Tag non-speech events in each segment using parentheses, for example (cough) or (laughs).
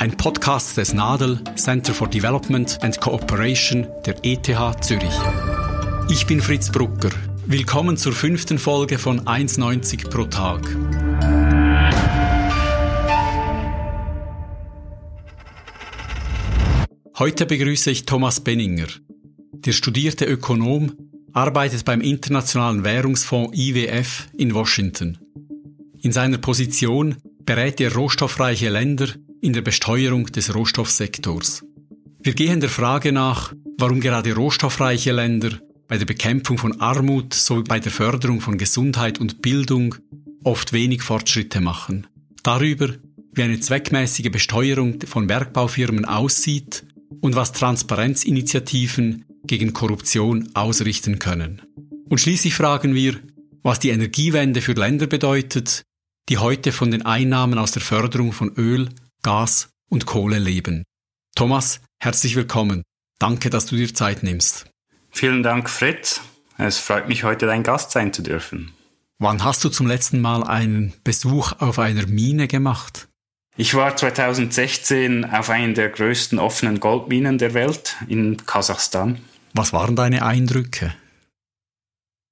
Ein Podcast des NADEL Center for Development and Cooperation der ETH Zürich. Ich bin Fritz Brucker. Willkommen zur fünften Folge von 1,90 pro Tag. Heute begrüße ich Thomas Benninger. Der studierte Ökonom arbeitet beim Internationalen Währungsfonds IWF in Washington. In seiner Position berät er rohstoffreiche Länder in der Besteuerung des Rohstoffsektors. Wir gehen der Frage nach, warum gerade rohstoffreiche Länder bei der Bekämpfung von Armut sowie bei der Förderung von Gesundheit und Bildung oft wenig Fortschritte machen. Darüber, wie eine zweckmäßige Besteuerung von Bergbaufirmen aussieht und was Transparenzinitiativen gegen Korruption ausrichten können. Und schließlich fragen wir, was die Energiewende für Länder bedeutet, die heute von den Einnahmen aus der Förderung von Öl, Gas und Kohle leben. Thomas, herzlich willkommen. Danke, dass du dir Zeit nimmst. Vielen Dank, Fritz. Es freut mich, heute dein Gast sein zu dürfen. Wann hast du zum letzten Mal einen Besuch auf einer Mine gemacht? Ich war 2016 auf einer der größten offenen Goldminen der Welt in Kasachstan. Was waren deine Eindrücke?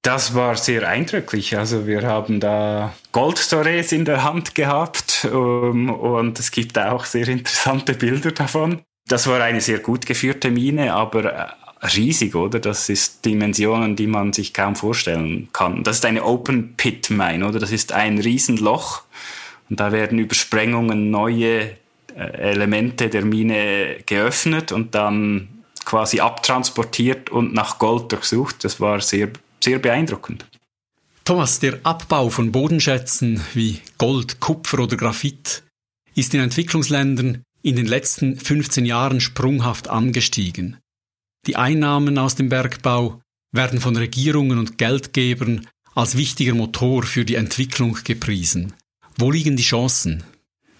Das war sehr eindrücklich. Also wir haben da Goldstories in der Hand gehabt um, ähm, und es gibt auch sehr interessante Bilder davon. Das war eine sehr gut geführte Mine, aber äh, riesig, oder? Das ist Dimensionen, die man sich kaum vorstellen kann. Das ist eine Open Pit Mine, oder? Das ist ein Riesenloch und da werden über Sprengungen neue äh, Elemente der Mine geöffnet und dann quasi abtransportiert und nach Gold durchsucht. Das war sehr, sehr beeindruckend. Thomas, der Abbau von Bodenschätzen wie Gold, Kupfer oder Graphit ist in Entwicklungsländern in den letzten 15 Jahren sprunghaft angestiegen. Die Einnahmen aus dem Bergbau werden von Regierungen und Geldgebern als wichtiger Motor für die Entwicklung gepriesen. Wo liegen die Chancen?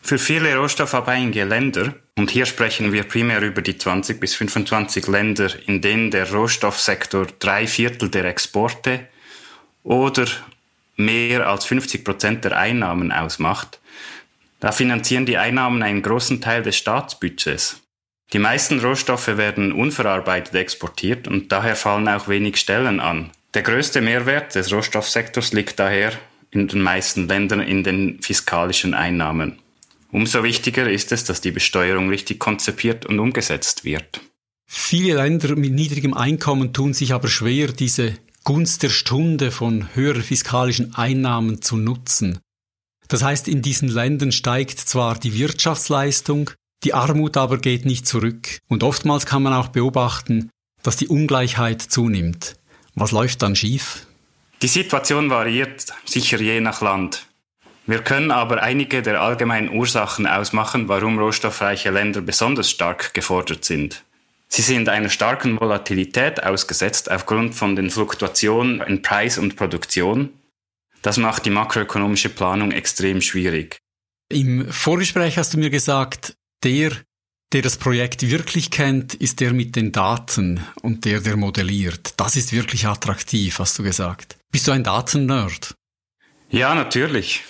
Für viele rohstoffabhängige Länder, und hier sprechen wir primär über die 20 bis 25 Länder, in denen der Rohstoffsektor drei Viertel der Exporte oder mehr als 50 Prozent der Einnahmen ausmacht, da finanzieren die Einnahmen einen großen Teil des Staatsbudgets. Die meisten Rohstoffe werden unverarbeitet exportiert und daher fallen auch wenig Stellen an. Der größte Mehrwert des Rohstoffsektors liegt daher in den meisten Ländern in den fiskalischen Einnahmen. Umso wichtiger ist es, dass die Besteuerung richtig konzipiert und umgesetzt wird. Viele Länder mit niedrigem Einkommen tun sich aber schwer, diese Gunst der Stunde von höheren fiskalischen Einnahmen zu nutzen. Das heißt, in diesen Ländern steigt zwar die Wirtschaftsleistung, die Armut aber geht nicht zurück. Und oftmals kann man auch beobachten, dass die Ungleichheit zunimmt. Was läuft dann schief? Die Situation variiert sicher je nach Land. Wir können aber einige der allgemeinen Ursachen ausmachen, warum rohstoffreiche Länder besonders stark gefordert sind. Sie sind einer starken Volatilität ausgesetzt aufgrund von den Fluktuationen in Preis und Produktion. Das macht die makroökonomische Planung extrem schwierig. Im Vorgespräch hast du mir gesagt, der, der das Projekt wirklich kennt, ist der mit den Daten und der, der modelliert. Das ist wirklich attraktiv, hast du gesagt. Bist du ein Datennerd? Ja, natürlich.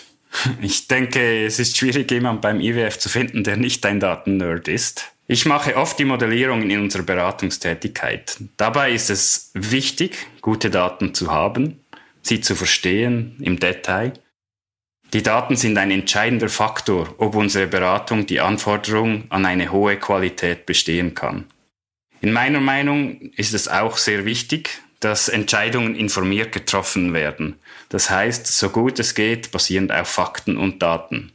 Ich denke, es ist schwierig, jemanden beim IWF zu finden, der nicht ein Datennerd ist. Ich mache oft die Modellierungen in unserer Beratungstätigkeit. Dabei ist es wichtig, gute Daten zu haben, sie zu verstehen im Detail. Die Daten sind ein entscheidender Faktor, ob unsere Beratung die Anforderung an eine hohe Qualität bestehen kann. In meiner Meinung ist es auch sehr wichtig, dass Entscheidungen informiert getroffen werden. Das heißt, so gut es geht, basierend auf Fakten und Daten.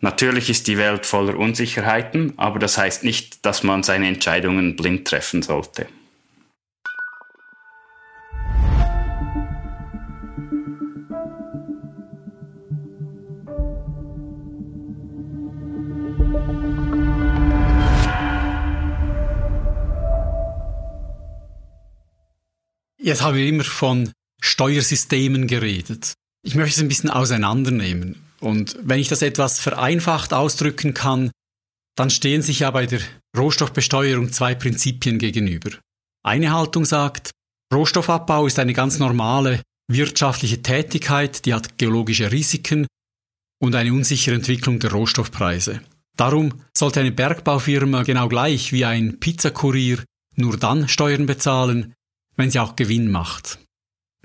Natürlich ist die Welt voller Unsicherheiten, aber das heißt nicht, dass man seine Entscheidungen blind treffen sollte. Jetzt haben wir immer von Steuersystemen geredet. Ich möchte es ein bisschen auseinandernehmen. Und wenn ich das etwas vereinfacht ausdrücken kann, dann stehen sich ja bei der Rohstoffbesteuerung zwei Prinzipien gegenüber. Eine Haltung sagt, Rohstoffabbau ist eine ganz normale wirtschaftliche Tätigkeit, die hat geologische Risiken und eine unsichere Entwicklung der Rohstoffpreise. Darum sollte eine Bergbaufirma genau gleich wie ein Pizzakurier nur dann Steuern bezahlen, wenn sie auch Gewinn macht.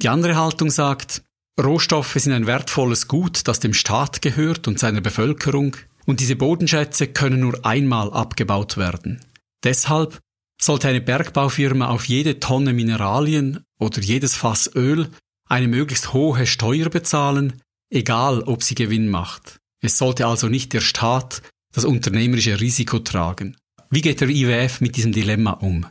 Die andere Haltung sagt, Rohstoffe sind ein wertvolles Gut, das dem Staat gehört und seiner Bevölkerung, und diese Bodenschätze können nur einmal abgebaut werden. Deshalb sollte eine Bergbaufirma auf jede Tonne Mineralien oder jedes Fass Öl eine möglichst hohe Steuer bezahlen, egal ob sie Gewinn macht. Es sollte also nicht der Staat das unternehmerische Risiko tragen. Wie geht der IWF mit diesem Dilemma um?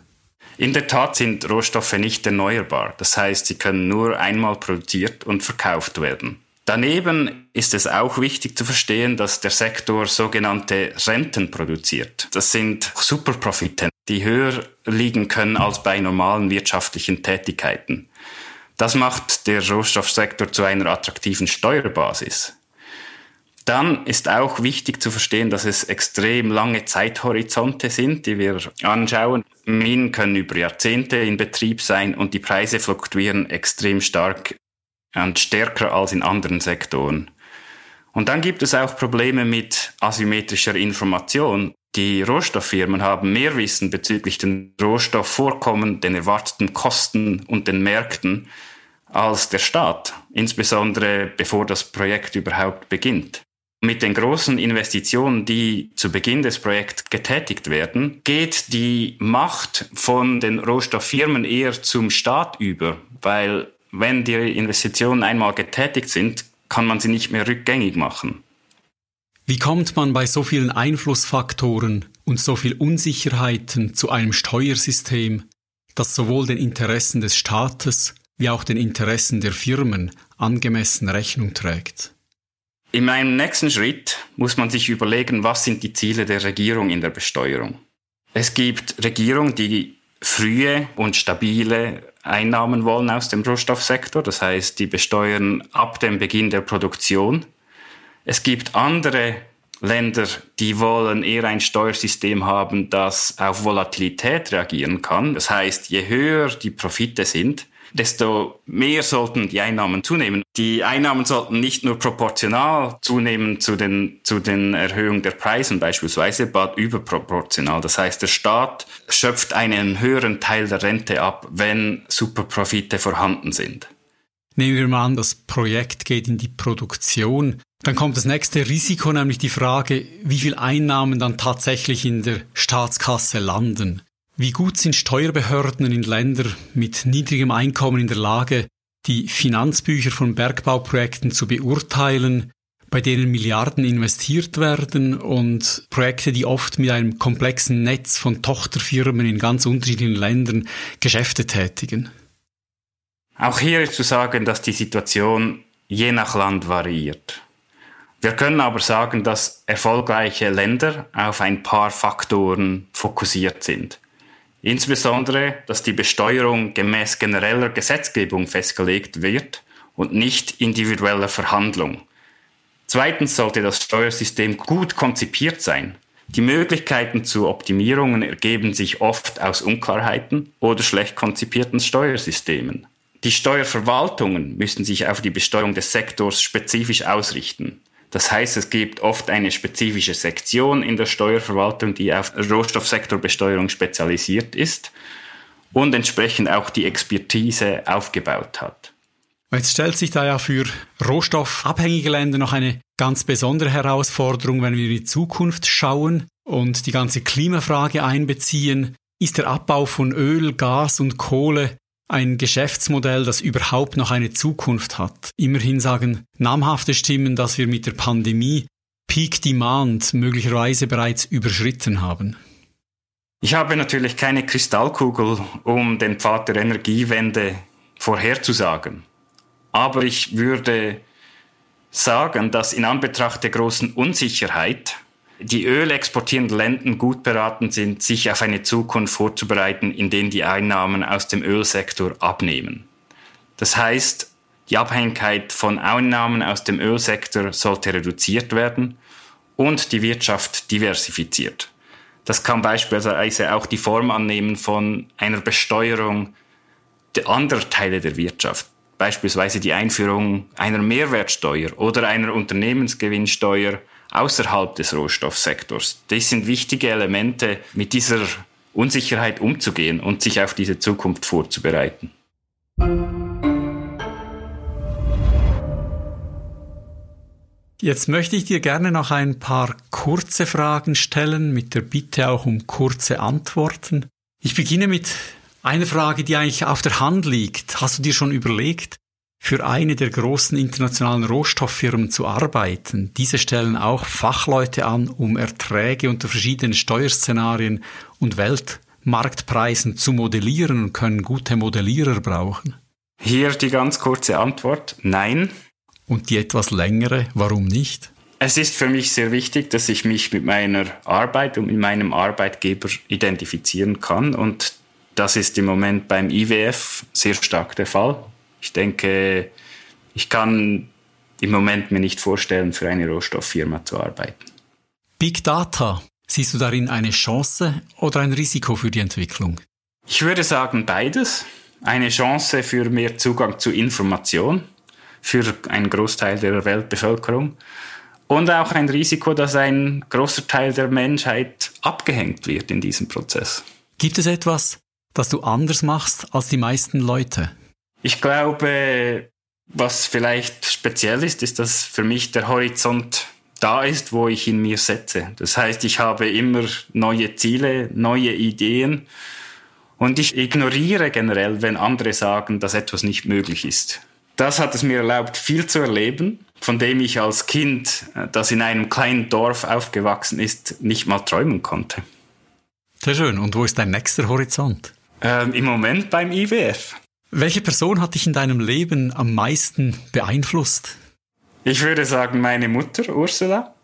In der Tat sind Rohstoffe nicht erneuerbar. Das heißt, sie können nur einmal produziert und verkauft werden. Daneben ist es auch wichtig zu verstehen, dass der Sektor sogenannte Renten produziert. Das sind Superprofite, die höher liegen können als bei normalen wirtschaftlichen Tätigkeiten. Das macht der Rohstoffsektor zu einer attraktiven Steuerbasis. Dann ist auch wichtig zu verstehen, dass es extrem lange Zeithorizonte sind, die wir anschauen. Minen können über Jahrzehnte in Betrieb sein und die Preise fluktuieren extrem stark und stärker als in anderen Sektoren. Und dann gibt es auch Probleme mit asymmetrischer Information. Die Rohstofffirmen haben mehr Wissen bezüglich den Rohstoffvorkommen, den erwarteten Kosten und den Märkten als der Staat, insbesondere bevor das Projekt überhaupt beginnt. Mit den großen Investitionen, die zu Beginn des Projekts getätigt werden, geht die Macht von den Rohstofffirmen eher zum Staat über, weil wenn die Investitionen einmal getätigt sind, kann man sie nicht mehr rückgängig machen. Wie kommt man bei so vielen Einflussfaktoren und so viel Unsicherheiten zu einem Steuersystem, das sowohl den Interessen des Staates wie auch den Interessen der Firmen angemessen Rechnung trägt? In meinem nächsten Schritt muss man sich überlegen, was sind die Ziele der Regierung in der Besteuerung. Es gibt Regierungen, die frühe und stabile Einnahmen wollen aus dem Rohstoffsektor, das heißt, die besteuern ab dem Beginn der Produktion. Es gibt andere Länder, die wollen eher ein Steuersystem haben, das auf Volatilität reagieren kann. Das heißt, je höher die Profite sind, desto mehr sollten die Einnahmen zunehmen. Die Einnahmen sollten nicht nur proportional zunehmen zu den, zu den Erhöhungen der Preisen beispielsweise, aber überproportional. Das heißt, der Staat schöpft einen höheren Teil der Rente ab, wenn Superprofite vorhanden sind. Nehmen wir mal an, das Projekt geht in die Produktion. Dann kommt das nächste Risiko, nämlich die Frage, wie viel Einnahmen dann tatsächlich in der Staatskasse landen. Wie gut sind Steuerbehörden in Ländern mit niedrigem Einkommen in der Lage, die Finanzbücher von Bergbauprojekten zu beurteilen, bei denen Milliarden investiert werden und Projekte, die oft mit einem komplexen Netz von Tochterfirmen in ganz unterschiedlichen Ländern Geschäfte tätigen? Auch hier ist zu sagen, dass die Situation je nach Land variiert. Wir können aber sagen, dass erfolgreiche Länder auf ein paar Faktoren fokussiert sind. Insbesondere, dass die Besteuerung gemäß genereller Gesetzgebung festgelegt wird und nicht individueller Verhandlung. Zweitens sollte das Steuersystem gut konzipiert sein. Die Möglichkeiten zu Optimierungen ergeben sich oft aus Unklarheiten oder schlecht konzipierten Steuersystemen. Die Steuerverwaltungen müssen sich auf die Besteuerung des Sektors spezifisch ausrichten. Das heißt, es gibt oft eine spezifische Sektion in der Steuerverwaltung, die auf Rohstoffsektorbesteuerung spezialisiert ist und entsprechend auch die Expertise aufgebaut hat. Jetzt stellt sich da ja für rohstoffabhängige Länder noch eine ganz besondere Herausforderung, wenn wir in die Zukunft schauen und die ganze Klimafrage einbeziehen. Ist der Abbau von Öl, Gas und Kohle ein Geschäftsmodell, das überhaupt noch eine Zukunft hat. Immerhin sagen namhafte Stimmen, dass wir mit der Pandemie Peak Demand möglicherweise bereits überschritten haben. Ich habe natürlich keine Kristallkugel, um den Pfad der Energiewende vorherzusagen. Aber ich würde sagen, dass in Anbetracht der großen Unsicherheit die ölexportierenden Länder gut beraten sind, sich auf eine Zukunft vorzubereiten, in denen die Einnahmen aus dem Ölsektor abnehmen. Das heißt, die Abhängigkeit von Einnahmen aus dem Ölsektor sollte reduziert werden und die Wirtschaft diversifiziert. Das kann beispielsweise auch die Form annehmen von einer Besteuerung der anderen Teile der Wirtschaft, beispielsweise die Einführung einer Mehrwertsteuer oder einer Unternehmensgewinnsteuer außerhalb des Rohstoffsektors. Das sind wichtige Elemente, mit dieser Unsicherheit umzugehen und sich auf diese Zukunft vorzubereiten. Jetzt möchte ich dir gerne noch ein paar kurze Fragen stellen, mit der Bitte auch um kurze Antworten. Ich beginne mit einer Frage, die eigentlich auf der Hand liegt. Hast du dir schon überlegt, für eine der großen internationalen Rohstofffirmen zu arbeiten? Diese stellen auch Fachleute an, um Erträge unter verschiedenen Steuerszenarien und Weltmarktpreisen zu modellieren und können gute Modellierer brauchen. Hier die ganz kurze Antwort. Nein, und die etwas längere, warum nicht? Es ist für mich sehr wichtig, dass ich mich mit meiner Arbeit und mit meinem Arbeitgeber identifizieren kann. Und das ist im Moment beim IWF sehr stark der Fall. Ich denke, ich kann im Moment mir nicht vorstellen, für eine Rohstofffirma zu arbeiten. Big Data, siehst du darin eine Chance oder ein Risiko für die Entwicklung? Ich würde sagen beides. Eine Chance für mehr Zugang zu Information für einen Großteil der Weltbevölkerung. Und auch ein Risiko, dass ein großer Teil der Menschheit abgehängt wird in diesem Prozess. Gibt es etwas, das du anders machst als die meisten Leute? Ich glaube, was vielleicht speziell ist, ist, dass für mich der Horizont da ist, wo ich ihn mir setze. Das heißt, ich habe immer neue Ziele, neue Ideen und ich ignoriere generell, wenn andere sagen, dass etwas nicht möglich ist das hat es mir erlaubt, viel zu erleben, von dem ich als Kind, äh, das in einem kleinen Dorf aufgewachsen ist, nicht mal träumen konnte. Sehr schön. Und wo ist dein nächster Horizont? Ähm, Im Moment beim IWF. Welche Person hat dich in deinem Leben am meisten beeinflusst? Ich würde sagen, meine Mutter, Ursula.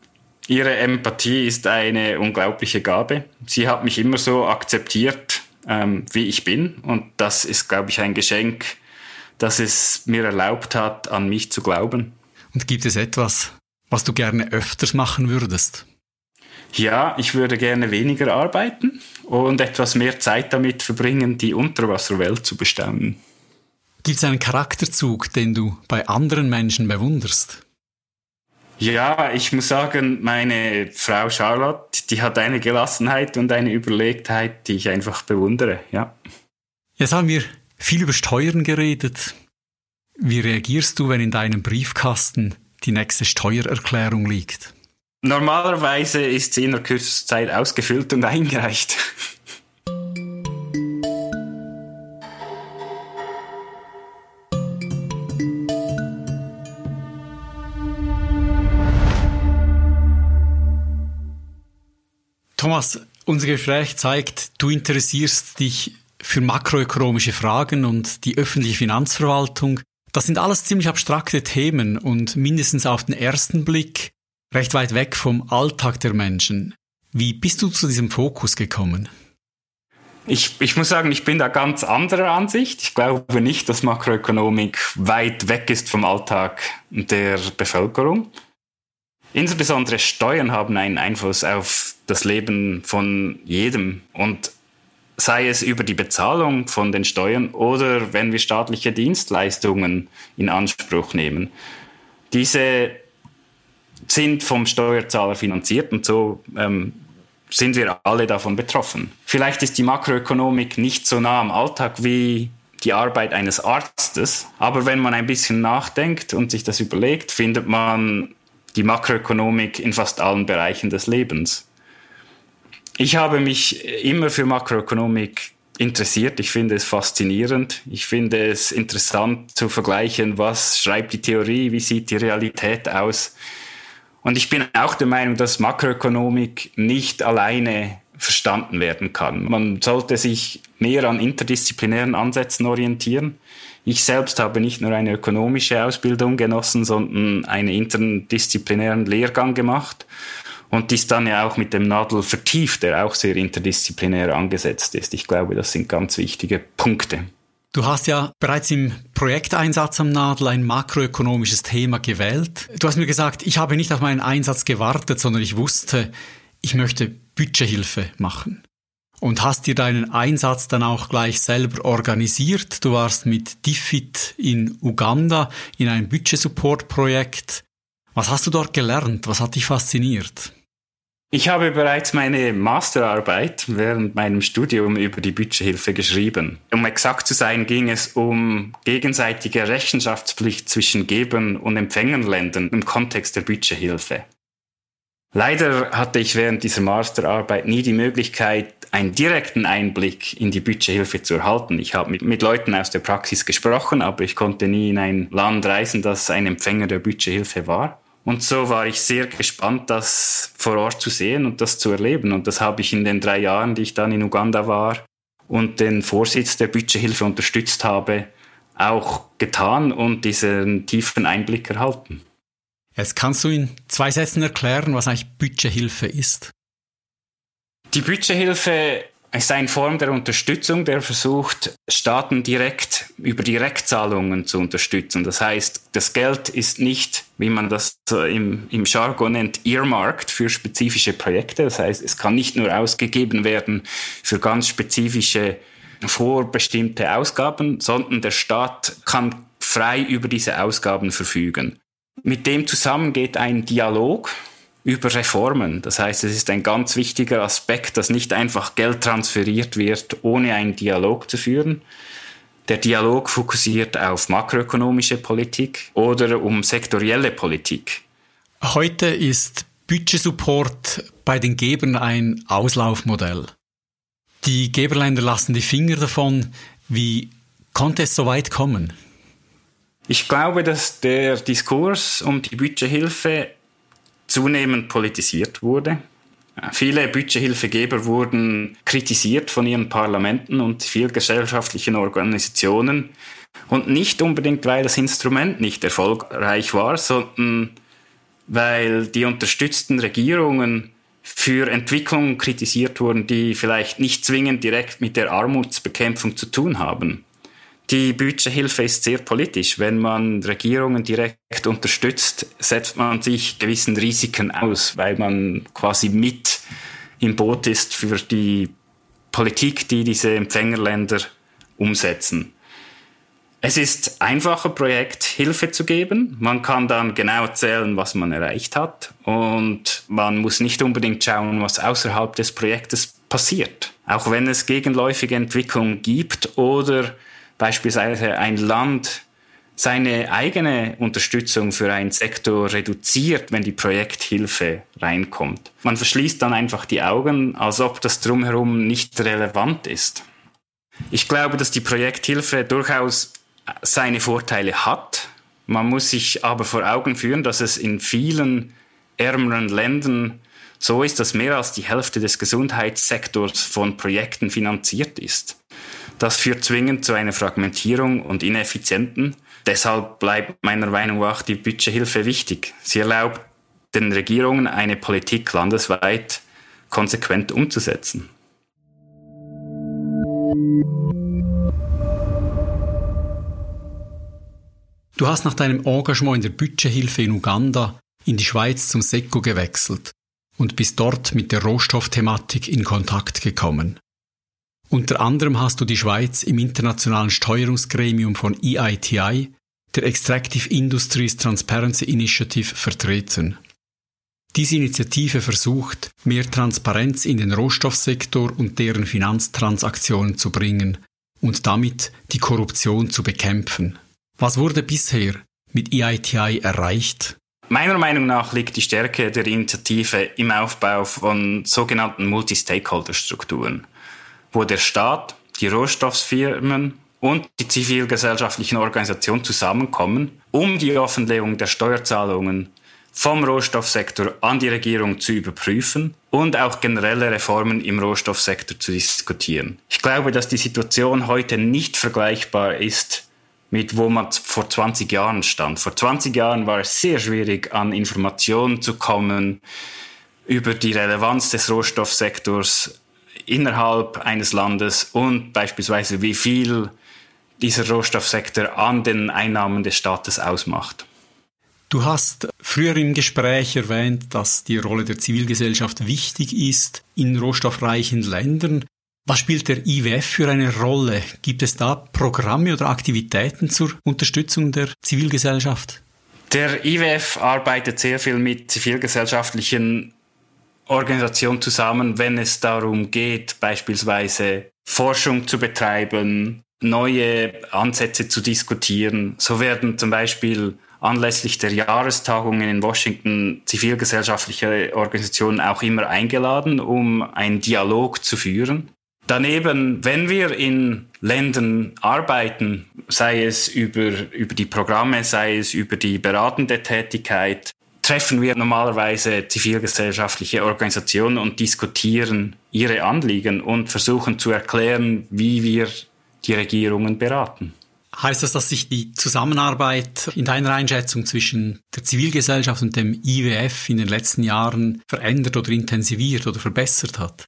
Ihre Empathie ist eine unglaubliche Gabe. Sie hat mich immer so akzeptiert, ähm, wie ich bin. Und das ist, glaube ich, ein Geschenk, dass es mir erlaubt hat, an mich zu glauben. Und gibt es etwas, was du gerne öfters machen würdest? Ja, ich würde gerne weniger arbeiten und etwas mehr Zeit damit verbringen, die Unterwasserwelt zu bestaunen. Gibt es einen Charakterzug, den du bei anderen Menschen bewunderst? Ja, ich muss sagen, meine Frau Charlotte, die hat eine Gelassenheit und eine Überlegtheit, die ich einfach bewundere, ja. Jetzt haben wir viel über Steuern geredet. Wie reagierst du, wenn in deinem Briefkasten die nächste Steuererklärung liegt? Normalerweise ist sie in der kürzesten Zeit ausgefüllt und (laughs) eingereicht. Thomas, unser Gespräch zeigt, du interessierst dich für makroökonomische Fragen und die öffentliche Finanzverwaltung. Das sind alles ziemlich abstrakte Themen und mindestens auf den ersten Blick recht weit weg vom Alltag der Menschen. Wie bist du zu diesem Fokus gekommen? Ich, ich muss sagen, ich bin da ganz anderer Ansicht. Ich glaube nicht, dass Makroökonomik weit weg ist vom Alltag der Bevölkerung. Insbesondere Steuern haben einen Einfluss auf das Leben von jedem. Und sei es über die Bezahlung von den Steuern oder wenn wir staatliche Dienstleistungen in Anspruch nehmen. Diese sind vom Steuerzahler finanziert und so ähm, sind wir alle davon betroffen. Vielleicht ist die Makroökonomik nicht so nah am Alltag wie die Arbeit eines Arztes, aber wenn man ein bisschen nachdenkt und sich das überlegt, findet man die Makroökonomik in fast allen Bereichen des Lebens. Ich habe mich immer für Makroökonomik interessiert. Ich finde es faszinierend. Ich finde es interessant zu vergleichen, was schreibt die Theorie, wie sieht die Realität aus. Und ich bin auch der Meinung, dass Makroökonomik nicht alleine verstanden werden kann. Man sollte sich mehr an interdisziplinären Ansätzen orientieren. Ich selbst habe nicht nur eine ökonomische Ausbildung genossen, sondern einen interdisziplinären Lehrgang gemacht und dies dann ja auch mit dem Nadel vertieft, der auch sehr interdisziplinär angesetzt ist. Ich glaube, das sind ganz wichtige Punkte. Du hast ja bereits im Projekteinsatz am Nadel ein makroökonomisches Thema gewählt. Du hast mir gesagt, ich habe nicht auf meinen Einsatz gewartet, sondern ich wusste, ich möchte Budgethilfe machen. Und hast dir deinen Einsatz dann auch gleich selber organisiert. Du warst mit DFID in Uganda in einem Budget-Support-Projekt. Was hast du dort gelernt? Was hat dich fasziniert? Ich habe bereits meine Masterarbeit während meinem Studium über die Budgethilfe geschrieben. Um exakt zu sein, ging es um gegenseitige Rechenschaftspflicht zwischen Gebern und Empfängerländern im Kontext der Budgethilfe. Leider hatte ich während dieser Masterarbeit nie die Möglichkeit, einen direkten Einblick in die Budgethilfe zu erhalten. Ich habe mit, mit, Leuten aus der Praxis gesprochen, aber ich konnte nie in ein Land reisen, das ein Empfänger der Budgethilfe war. Und so war ich sehr gespannt, das vor Ort zu sehen und das zu erleben. Und das habe ich in den drei Jahren, die ich dann in Uganda war und den Vorsitz der Budgethilfe unterstützt habe, auch getan und diesen tiefen Einblick erhalten. Jetzt kannst du in zwei Sätzen erklären, was eigentlich Budgethilfe ist. Die Budgethilfe ist eine Form der Unterstützung, der versucht, Staaten direkt über Direktzahlungen zu unterstützen. Das heißt, das Geld ist nicht, wie man das im, im Jargon nennt, earmarked für spezifische Projekte. Das heißt, es kann nicht nur ausgegeben werden für ganz spezifische vorbestimmte Ausgaben, sondern der Staat kann frei über diese Ausgaben verfügen. Mit dem zusammen geht ein Dialog über Reformen. Das heißt, es ist ein ganz wichtiger Aspekt, dass nicht einfach Geld transferiert wird, ohne einen Dialog zu führen. Der Dialog fokussiert auf makroökonomische Politik oder um sektorielle Politik. Heute ist Budgetsupport bei den Gebern ein Auslaufmodell. Die Geberländer lassen die Finger davon. Wie konnte es so weit kommen? Ich glaube, dass der Diskurs um die Budgethilfe zunehmend politisiert wurde. Viele Budgethilfegeber wurden kritisiert von ihren Parlamenten und zivilgesellschaftlichen Organisationen. Und nicht unbedingt, weil das Instrument nicht erfolgreich war, sondern weil die unterstützten Regierungen für Entwicklungen kritisiert wurden, die vielleicht nicht zwingend direkt mit der Armutsbekämpfung zu tun haben. Die Budgethilfe ist sehr politisch. Wenn man Regierungen direkt unterstützt, setzt man sich gewissen Risiken aus, weil man quasi mit im Boot ist für die Politik, die diese Empfängerländer umsetzen. Es ist einfacher, Projekt Hilfe zu geben. Man kann dann genau zählen, was man erreicht hat. Und man muss nicht unbedingt schauen, was außerhalb des Projektes passiert. Auch wenn es gegenläufige Entwicklungen gibt oder beispielsweise ein Land seine eigene Unterstützung für einen Sektor reduziert, wenn die Projekthilfe reinkommt. Man verschließt dann einfach die Augen, als ob das drumherum nicht relevant ist. Ich glaube, dass die Projekthilfe durchaus seine Vorteile hat. Man muss sich aber vor Augen führen, dass es in vielen ärmeren Ländern so ist, dass mehr als die Hälfte des Gesundheitssektors von Projekten finanziert ist. Das führt zwingend zu einer Fragmentierung und Ineffizienten. Deshalb bleibt meiner Meinung nach die Budgethilfe wichtig. Sie erlaubt den Regierungen eine Politik landesweit konsequent umzusetzen. Du hast nach deinem Engagement in der Budgethilfe in Uganda in die Schweiz zum SECO gewechselt und bist dort mit der Rohstoffthematik in Kontakt gekommen. Unter anderem hast du die Schweiz im internationalen Steuerungsgremium von EITI, der Extractive Industries Transparency Initiative, vertreten. Diese Initiative versucht, mehr Transparenz in den Rohstoffsektor und deren Finanztransaktionen zu bringen und damit die Korruption zu bekämpfen. Was wurde bisher mit EITI erreicht? Meiner Meinung nach liegt die Stärke der Initiative im Aufbau von sogenannten Multi-Stakeholder-Strukturen wo der Staat, die Rohstoffsfirmen und die zivilgesellschaftlichen Organisationen zusammenkommen, um die Offenlegung der Steuerzahlungen vom Rohstoffsektor an die Regierung zu überprüfen und auch generelle Reformen im Rohstoffsektor zu diskutieren. Ich glaube, dass die Situation heute nicht vergleichbar ist mit wo man vor 20 Jahren stand. Vor 20 Jahren war es sehr schwierig, an Informationen zu kommen, über die Relevanz des Rohstoffsektors innerhalb eines Landes und beispielsweise wie viel dieser Rohstoffsektor an den Einnahmen des Staates ausmacht. Du hast früher im Gespräch erwähnt, dass die Rolle der Zivilgesellschaft wichtig ist in rohstoffreichen Ländern. Was spielt der IWF für eine Rolle? Gibt es da Programme oder Aktivitäten zur Unterstützung der Zivilgesellschaft? Der IWF arbeitet sehr viel mit zivilgesellschaftlichen Organisationen zusammen, wenn es darum geht, beispielsweise Forschung zu betreiben, neue Ansätze zu diskutieren. So werden zum Beispiel anlässlich der Jahrestagungen in Washington zivilgesellschaftliche Organisationen auch immer eingeladen, um einen Dialog zu führen. Daneben, wenn wir in Ländern arbeiten, sei es über, über die Programme, sei es über die beratende Tätigkeit, treffen wir normalerweise zivilgesellschaftliche Organisationen und diskutieren ihre Anliegen und versuchen zu erklären, wie wir die Regierungen beraten. Heißt das, dass sich die Zusammenarbeit in deiner Einschätzung zwischen der Zivilgesellschaft und dem IWF in den letzten Jahren verändert oder intensiviert oder verbessert hat?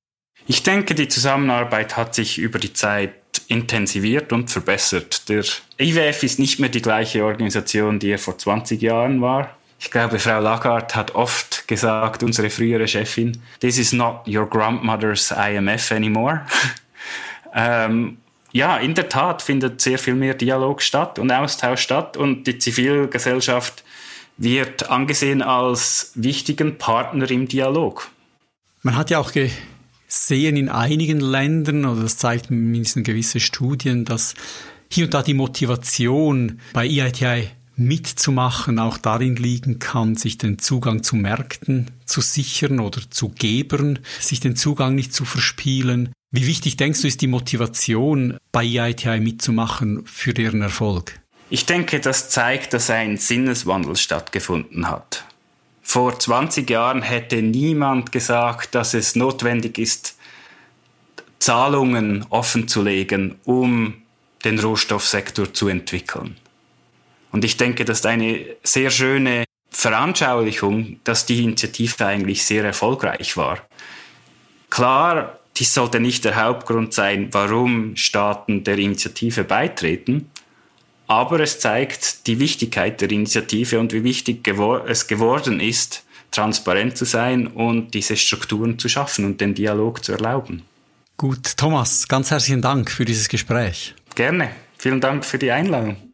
Ich denke, die Zusammenarbeit hat sich über die Zeit intensiviert und verbessert. Der IWF ist nicht mehr die gleiche Organisation, die er vor 20 Jahren war. Ich glaube, Frau Lagarde hat oft gesagt, unsere frühere Chefin, this is not your grandmother's IMF anymore. (laughs) ähm, ja, in der Tat findet sehr viel mehr Dialog statt und Austausch statt und die Zivilgesellschaft wird angesehen als wichtigen Partner im Dialog. Man hat ja auch gesehen in einigen Ländern, oder das zeigt mindestens gewisse Studien, dass hier und da die Motivation bei EITI mitzumachen auch darin liegen kann, sich den Zugang zu Märkten zu sichern oder zu Gebern, sich den Zugang nicht zu verspielen, wie wichtig denkst du, ist die Motivation bei EITI mitzumachen für deren Erfolg? Ich denke, das zeigt, dass ein Sinneswandel stattgefunden hat. Vor 20 Jahren hätte niemand gesagt, dass es notwendig ist, Zahlungen offenzulegen, um den Rohstoffsektor zu entwickeln. Und ich denke, das ist eine sehr schöne Veranschaulichung, dass die Initiative eigentlich sehr erfolgreich war. Klar dies sollte nicht der Hauptgrund sein, warum Staaten der Initiative beitreten, aber es zeigt die Wichtigkeit der Initiative und wie wichtig gewor es geworden ist, transparent zu sein und diese Strukturen zu schaffen und den Dialog zu erlauben. Gut, Thomas, ganz herzlichen Dank für dieses Gespräch. Gerne. Vielen Dank für die Einladung.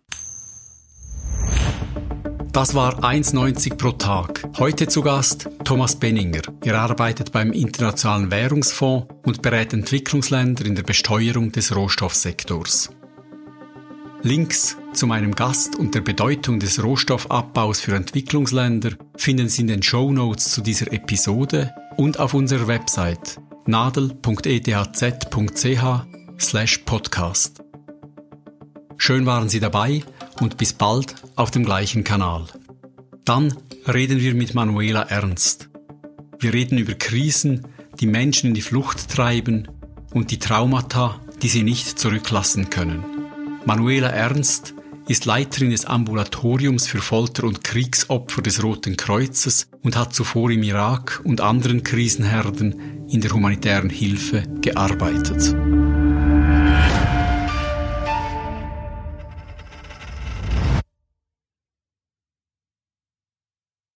Das war 1,90 pro Tag. Heute zu Gast Thomas Benninger. Er arbeitet beim Internationalen Währungsfonds und berät Entwicklungsländer in der Besteuerung des Rohstoffsektors. Links zu meinem Gast und der Bedeutung des Rohstoffabbaus für Entwicklungsländer finden Sie in den Show Notes zu dieser Episode und auf unserer Website nadel.ethz.ch/podcast. Schön waren Sie dabei und bis bald auf dem gleichen Kanal. Dann reden wir mit Manuela Ernst. Wir reden über Krisen, die Menschen in die Flucht treiben und die Traumata, die sie nicht zurücklassen können. Manuela Ernst ist Leiterin des Ambulatoriums für Folter- und Kriegsopfer des Roten Kreuzes und hat zuvor im Irak und anderen Krisenherden in der humanitären Hilfe gearbeitet.